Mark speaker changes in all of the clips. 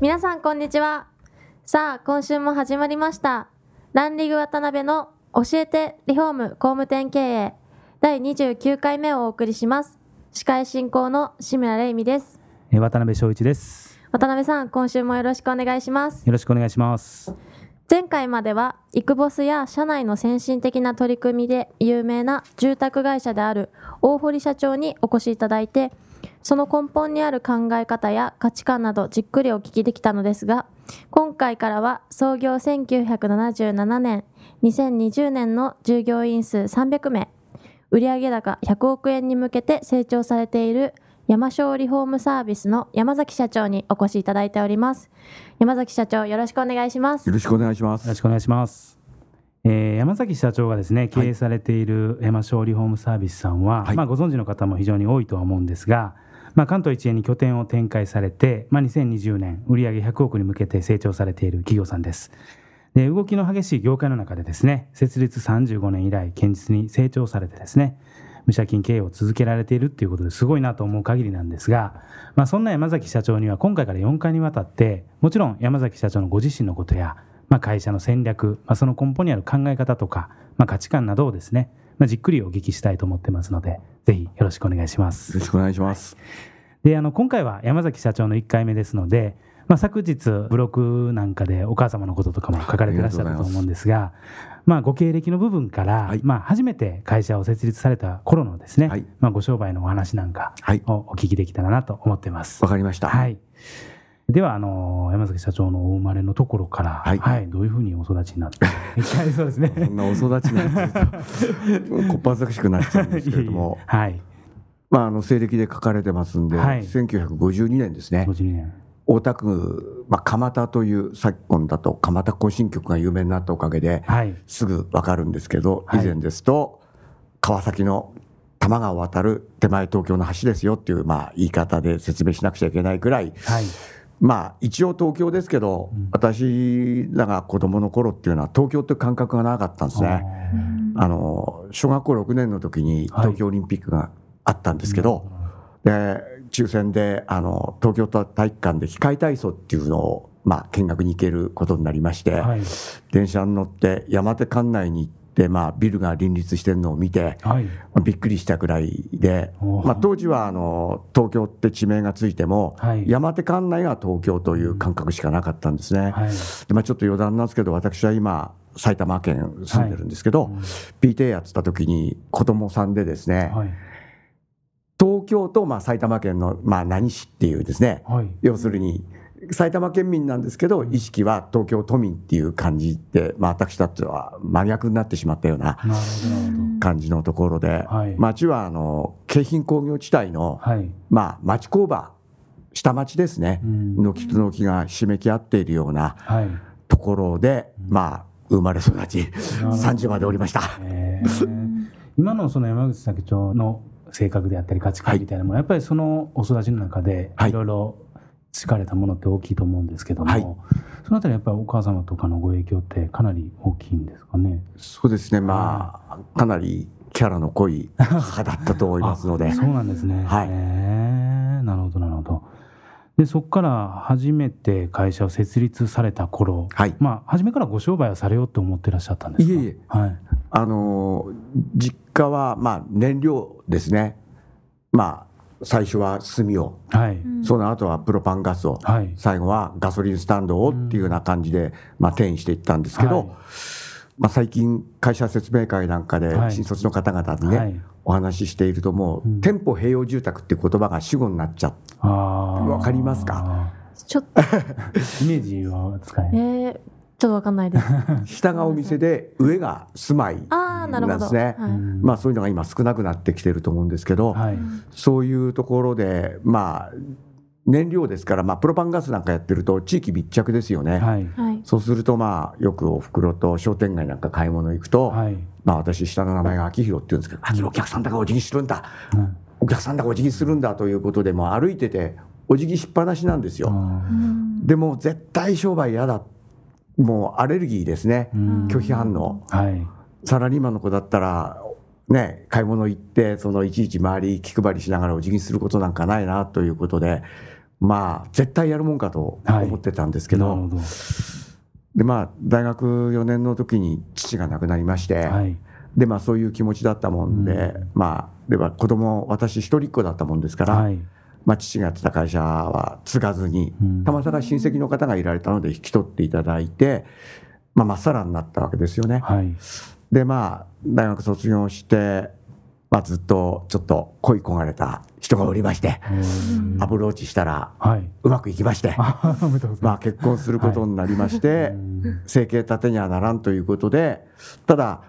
Speaker 1: 皆さんこんにちは。さあ今週も始まりました。ランリグ渡辺の教えてリフォーム工務店経営第29回目をお送りします。司会進行の志村玲美です。
Speaker 2: えー渡辺翔一です。
Speaker 1: 渡辺さん今週もよろしくお願いします。
Speaker 2: よろしくお願いします。
Speaker 1: 前回まではイクボスや社内の先進的な取り組みで有名な住宅会社である大堀社長にお越しいただいてその根本にある考え方や価値観などじっくりお聞きできたのですが今回からは創業1977年2020年の従業員数300名売上高100億円に向けて成長されている山椒リフォームサービスの山崎社長にお越しいただいております山崎社長よろしくお願いします
Speaker 3: よろしくお願いします。
Speaker 2: よろしくお願いします。えー山崎社長がですね経営されている山椒リフォームサービスさんは、
Speaker 3: はい
Speaker 2: まあ、ご存知の方も非常に多いとは思うんですが、まあ、関東一円に拠点を展開されて、まあ、2020年売上100億に向けて成長されている企業さんです。で動きの激しい業界の中でですね設立35年以来堅実に成長されてですね無借金経営を続けられているっていうことですごいなと思う限りなんですが、まあ、そんな山崎社長には今回から4回にわたってもちろん山崎社長のご自身のことや、まあ、会社の戦略、まあ、その根本にある考え方とか、まあ、価値観などをですね、まあ、じっくりお聞きしたいと思ってますのでぜひよろしくお願いします
Speaker 3: よ。ろしくお願いします。
Speaker 2: であの今回は山崎社長の1回目ですので、まあ、昨日ブログなんかでお母様のこととかも書かれてらっしゃったと思うんですがまあ、ご経歴の部分から、
Speaker 3: はい
Speaker 2: まあ、初めて会社を設立された頃のですね、
Speaker 3: はい
Speaker 2: まあ、ご商売のお話なんか
Speaker 3: はい。
Speaker 2: をお聞きできたらなと思ってます。
Speaker 3: わかりました。
Speaker 2: はい、ではあの山崎社長のお生まれのところから、
Speaker 3: はい。
Speaker 2: どういうふうにお育ちになっていきたいそうですね。
Speaker 3: そんなお育ちなんていうと、こっぱずかしくなっちゃうんですけれども、
Speaker 2: はい、
Speaker 3: まあ、あの、西暦で書かれてますんで、
Speaker 2: はい。
Speaker 3: 1952年ですね、
Speaker 2: 52年。
Speaker 3: 大田区、まあ、蒲田という、昨今だと蒲田行進曲が有名になったおかげで、
Speaker 2: はい。
Speaker 3: すぐわかるんですけど、
Speaker 2: はい。
Speaker 3: 以前ですと、川崎の多摩川を渡る手前東京の橋ですよっていう、まあ、言い方で説明しなくちゃいけないくらい、
Speaker 2: はい
Speaker 3: まあ一応東京ですけど、私らが子供の頃っていうのは東京っていう感覚がなかったんですね。あの小学校6年の時に
Speaker 2: はい。
Speaker 3: 東京オリンピックがあったんですけど、で抽選であの東京体育館で機械体操っていうのを、まあ、見学に行けることになりまして、
Speaker 2: はい。
Speaker 3: 電車に乗って山手管内に行って、まあ、ビルが林立してるのを見て、
Speaker 2: はい。
Speaker 3: まあびっくりしたくらいで、まあ、当時はあの東京って地名がついても、
Speaker 2: はい。
Speaker 3: 山手管内が東京という感覚しかなかったんですね。
Speaker 2: はい。
Speaker 3: でまあ、ちょっと余談なんですけど私は今埼玉県住んでるんですけど、PTA やってた時に子供さんでですね、
Speaker 2: はい。
Speaker 3: 東京とまあ埼玉県のまあ何市っていうですね、
Speaker 2: はい。
Speaker 3: 要するに埼玉県民なんですけど意識は東京都民っていう感じで、まあ、私たちは真逆になってしまったような感じのところで、
Speaker 2: はい。
Speaker 3: 町はあの京浜工業地帯の、
Speaker 2: はい。
Speaker 3: まあ、町工場下町ですね、
Speaker 2: うん。
Speaker 3: 軒と軒が締めき合っているような
Speaker 2: はい。
Speaker 3: ところで、まあ生まれ育ち
Speaker 2: ほど。
Speaker 3: 30までおりました。
Speaker 2: 今のその山口社長の性格であったり価値観みたいなもの、やっぱりそのお育ちの中で
Speaker 3: はい。
Speaker 2: いろいろ培かれたものって大きいと思うんですけども、
Speaker 3: はい
Speaker 2: そのあたりやっぱりお母様とかのご影響ってかなり大きいんですかね？
Speaker 3: そうですね、まあ、かなりキャラの濃い母だったと思いますので
Speaker 2: あ、そうなんですね。
Speaker 3: はい
Speaker 2: なるほどなるほど。でそこから初めて会社を設立された頃、
Speaker 3: はい
Speaker 2: まあ初めからご商売をされようと思ってらっしゃったんですか？
Speaker 3: いえいえ
Speaker 2: はい。
Speaker 3: あの実家はまあ燃料ですね、まあ、最初は炭を、
Speaker 2: はい。
Speaker 3: その後はプロパンガスを、
Speaker 2: はい。
Speaker 3: 最後はガソリンスタンドをっていうような感じで、まあ、転移していったんですけど、
Speaker 2: はい。
Speaker 3: まあ、最近、会社説明会なんかで
Speaker 2: はい。
Speaker 3: 新卒の方々にね、
Speaker 2: はい。
Speaker 3: お話ししていると、もう、
Speaker 2: うん。
Speaker 3: 店舗併用住宅っていう言葉が主語になっちゃう、
Speaker 2: ああ。
Speaker 3: わかりますか？
Speaker 1: ちょっと。
Speaker 2: イメージは使え
Speaker 1: え
Speaker 2: ない。
Speaker 1: ー、ちょっとわかんないです。
Speaker 3: 下がお店で、上が住まい
Speaker 1: ああなるほど。
Speaker 3: なんですね。
Speaker 1: はい。
Speaker 2: うん。
Speaker 3: まあ、そういうのが今少なくなってきてると思うんですけど、
Speaker 2: はい。
Speaker 3: そういうところで、まあ、燃料ですから、まあ、プロパンガスなんかやってると地域密着ですよね、
Speaker 2: はい。
Speaker 1: はい。
Speaker 3: そうするとまあよくおふくろと商店街なんか買い物行くと、
Speaker 2: はい。
Speaker 3: まあ、私下の名前が秋広って言うんですけど「あお客さんだからお辞儀するんだ。
Speaker 2: うん。
Speaker 3: お客さんだからお辞儀するんだ」ということでもう歩いててお辞儀しっぱなしなんですよ。
Speaker 2: あ
Speaker 1: うん。
Speaker 3: でも絶対商売嫌だもうアレルギーですね。拒否反応。
Speaker 2: はい。
Speaker 3: サラリーマンの子だったらね買い物行ってそのいちいち周り気配りしながらお辞儀することなんかないなということでまあ絶対やるもんかと思ってたんですけど。でまあ大学4年の時に父が亡くなりまして、
Speaker 2: はい。
Speaker 3: でまあそういう気持ちだったもんで、
Speaker 2: うん。
Speaker 3: まあでは子供私一人っ子だったもんですから、
Speaker 2: はい
Speaker 3: まあ、父がやってた会社は継がずに、
Speaker 2: うん
Speaker 3: たまたま親戚の方がいられたので引き取っていただいて、まあ、まっさらになったわけですよね。
Speaker 2: はい
Speaker 3: でまあ大学卒業して、まあ、ずっとちょっと恋焦がれた人がおりまして、
Speaker 2: うん
Speaker 3: アプローチしたら
Speaker 2: はい。
Speaker 3: うまくいきまして、
Speaker 2: あおめでとうござい
Speaker 3: まあ。結婚することになりまして、
Speaker 2: うん
Speaker 3: 生計立てにはならんということでただ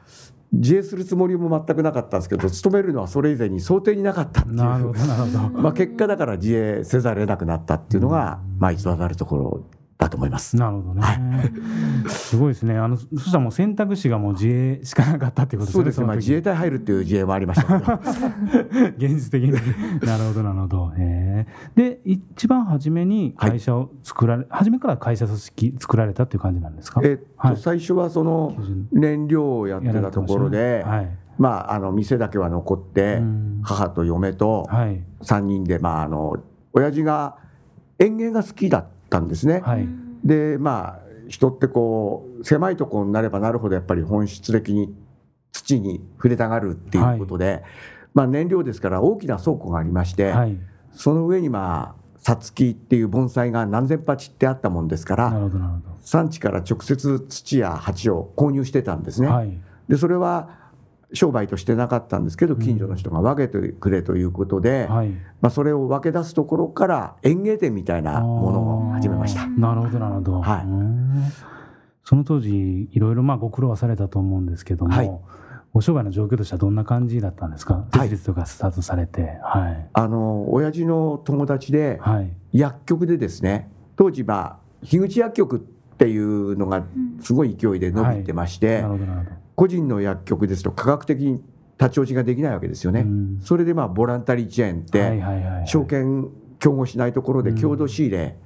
Speaker 3: 自衛するつもりも全くなかったんですけど勤めるのはそれ以前に想定になかったっていう
Speaker 2: なるほど。
Speaker 3: まあ、結果だから自衛せざるを得なくなったっていうのが、まあ、一番あるところだと思います。
Speaker 2: なるほどね。すごいですね。あの、そしたらもう選択肢がもう自衛しかなかったっていうこと
Speaker 3: そうですね、まあ、自衛隊入るっていう自衛もありましたけど
Speaker 2: 現実的に。なるほど、なるほど。へえで、一番初めに会社を作られ、初めから会社組織作られたっていう感じなんですか？
Speaker 3: えっと、
Speaker 2: はい
Speaker 3: 最初はその燃料をやってたところで、
Speaker 2: はい。
Speaker 3: まあ、あの店だけは残って、
Speaker 2: うん
Speaker 3: 母と嫁と
Speaker 2: はい。
Speaker 3: 3人で、まあ、あの親父が園芸が好きだったんですね。
Speaker 2: はい。
Speaker 3: でまあ人ってこう狭いところになればなるほどやっぱり本質的に土に触れたがるっていうことで、まあ、燃料ですから大きな倉庫がありまして、
Speaker 2: はい。
Speaker 3: その上にまあさつきっていう盆栽が何千鉢ってあったもんですから産地から直接土や鉢を購入してたんです
Speaker 2: ど。
Speaker 3: ね。
Speaker 2: はい。
Speaker 3: でそれは商売としてなかったんですけど近所の人が分けてくれということで、
Speaker 2: はい。
Speaker 3: まあ、それを分け出すところから園芸店みたいなものを始めました。
Speaker 2: なるほど、なるほど。
Speaker 3: はい
Speaker 2: その当時、いろいろまあご苦労はされたと思うんですけども、
Speaker 3: はい
Speaker 2: ご商売の状況としてはどんな感じだったんですか？
Speaker 3: はい
Speaker 2: 設立とかスタートされて。はい。
Speaker 3: あの親父の友達で
Speaker 2: はい。
Speaker 3: 薬局でですね当時まあ樋口薬局っていうのがすごい勢いで伸びてまして、
Speaker 2: なるほど、なるほど。
Speaker 3: 個人の薬局ですと科学的に立ち落ちができないわけですよね。
Speaker 2: うん
Speaker 3: それでまあボランタリーチェーンっ
Speaker 2: はい
Speaker 3: て。証券競合しないところで共同仕入れ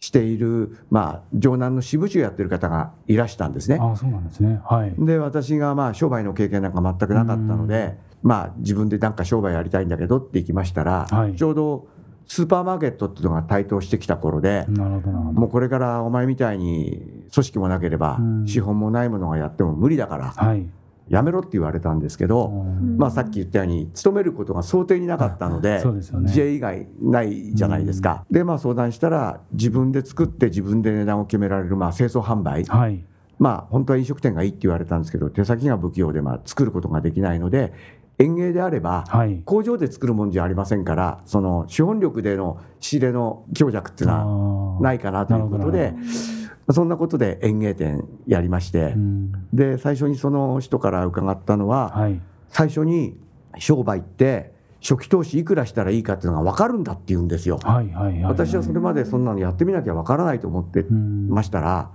Speaker 3: している、まあ城南の支部長やってる方がいらしたんですね。
Speaker 2: ああ、そうなんですね。はい。
Speaker 3: で私がまあ商売の経験なんか全くなかったので、まあ自分でなんか商売やりたいんだけどって行きましたら、
Speaker 2: はい
Speaker 3: ちょうどスーパーマーケットっていうのが台頭してきた頃で。もうこれからお前みたいに組織もなければ
Speaker 2: うん
Speaker 3: 資本もないものがやっても無理だから
Speaker 2: はい。
Speaker 3: やめろって言われたんですけど、
Speaker 2: うん
Speaker 3: まあ、さっき言ったように勤めることが想定になかったので自営以外ないじゃないですか。でまあ相談したら自分で作って自分で値段を決められるまあ清掃販売
Speaker 2: はい。
Speaker 3: まあ本当は飲食店がいいって言われたんですけど手先が不器用でまあ作ることができないので園芸であれば
Speaker 2: はい。
Speaker 3: 工場で作るもんじゃありませんからその資本力での仕入れの強弱っていうのはないかなということでそんなことで園芸店やりまして
Speaker 2: うん
Speaker 3: で最初にその人から伺ったのは
Speaker 2: はい。
Speaker 3: 最初に商売って初期投資いくらしたらいいかっていうのが分かるんだって言うんですよ。私はそれまでそんなのやってみなきゃ分からないと思って
Speaker 2: うん
Speaker 3: ましたら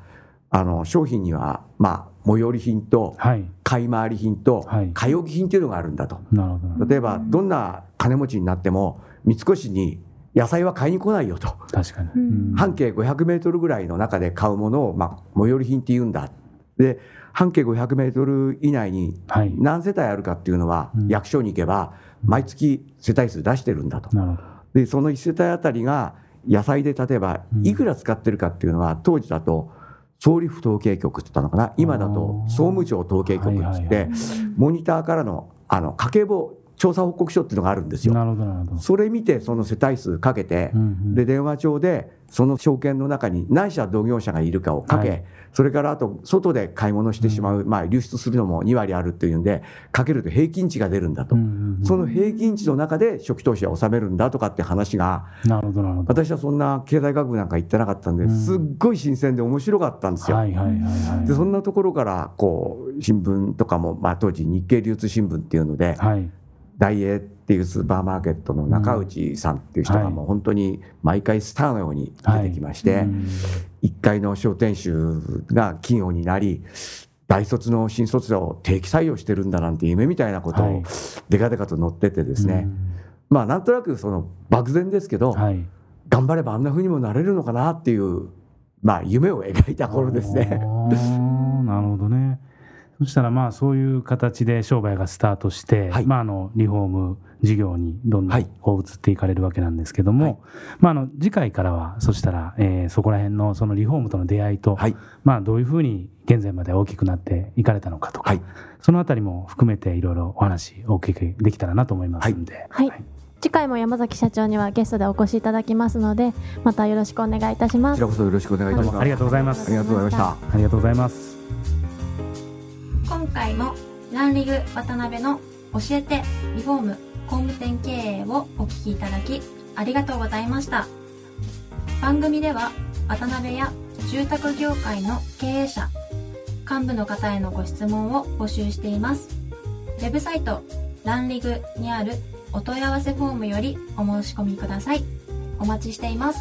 Speaker 3: あの商品にはまあ最寄り品と
Speaker 2: はい。
Speaker 3: 買い回り品と
Speaker 2: はい
Speaker 3: 買い置き品っていうのがあるんだと。
Speaker 2: なるほどなるほど。
Speaker 3: 例えばどんな金持ちになっても三越に野菜は買いに来ないよと。
Speaker 2: 確かに。
Speaker 1: うん
Speaker 3: 半径500メートルぐらいの中で買うものを、まあ、最寄り品って言うんだ。で半径500メートル以内に
Speaker 2: はい。
Speaker 3: 何世帯あるかっていうのは、
Speaker 2: うん
Speaker 3: 役所に行けば毎月世帯数出してるんだと。
Speaker 2: なるほど。
Speaker 3: でその1世帯あたりが野菜で例えば
Speaker 2: うん
Speaker 3: いくら使ってるかっていうのは当時だと総理府統計局って言ったのかな？今だと総務庁統計局っつってモニターからのあの家計簿調査報告書っていうのがあるんですよ。
Speaker 2: なるほどなるほど。
Speaker 3: それ見てその世帯数かけて、
Speaker 2: うんうん
Speaker 3: で電話帳でその証券の中に何社同業者がいるかをかけ、
Speaker 2: はい
Speaker 3: それからあと外で買い物してしまう、まあ、流出するのも2割あるっていうんでかけると平均値が出るんだと、
Speaker 2: うんうんうん
Speaker 3: その平均値の中で初期投資は納めるんだとかって話が
Speaker 2: なるほどなるほど。
Speaker 3: 私はそんな経済学部なんか行ってなかったんで
Speaker 2: うん
Speaker 3: すっごい新鮮で面白かったんですよ。
Speaker 2: はいはいはいはい。
Speaker 3: でそんなところからこう新聞とかも、まあ、当時日経流通新聞っていうので
Speaker 2: はい。
Speaker 3: 大英っていうスーパーマーケットの中内さんっていう人がもう本当に毎回スターのように出てきまして、1階の商店主が企業になり大卒の新卒者を定期採用してるんだなんて夢みたいなことをでかでかと載っててですね、まあなんとなくその漠然ですけど、頑張ればあんなふうにもなれるのかなっていうまあ夢を描いた頃ですね。
Speaker 2: なるほどね。そしたらまあそういう形で商売がスタートして、はい、まああのリフォーム事業にどんどんこう移っていかれるわけなんですけども、はい、まああの次回からはそしたら、えー、そこら辺のそのリフォームとの出会いと、はい、まあどういうふうに現在まで大きくなっていかれたのかとか、そのあたりも含めていろいろお話お聞きできたらなと思いますんで。
Speaker 4: はい次回も山崎社長にはゲストでお越しいただきますのでまたよろしくお願いいたします。
Speaker 3: こちらこそよろしくお願いいたします。
Speaker 2: ありがとうございます。
Speaker 3: ありがとうございました。
Speaker 2: ありがとうございます。
Speaker 4: 今回もランリグ渡辺の教えてリフォーム工務店経営をお聞きいただきありがとうございました。番組では渡辺や住宅業界の経営者幹部の方へのご質問を募集しています。ウェブサイトランリグにあるお問い合わせフォームよりお申し込みください。お待ちしています。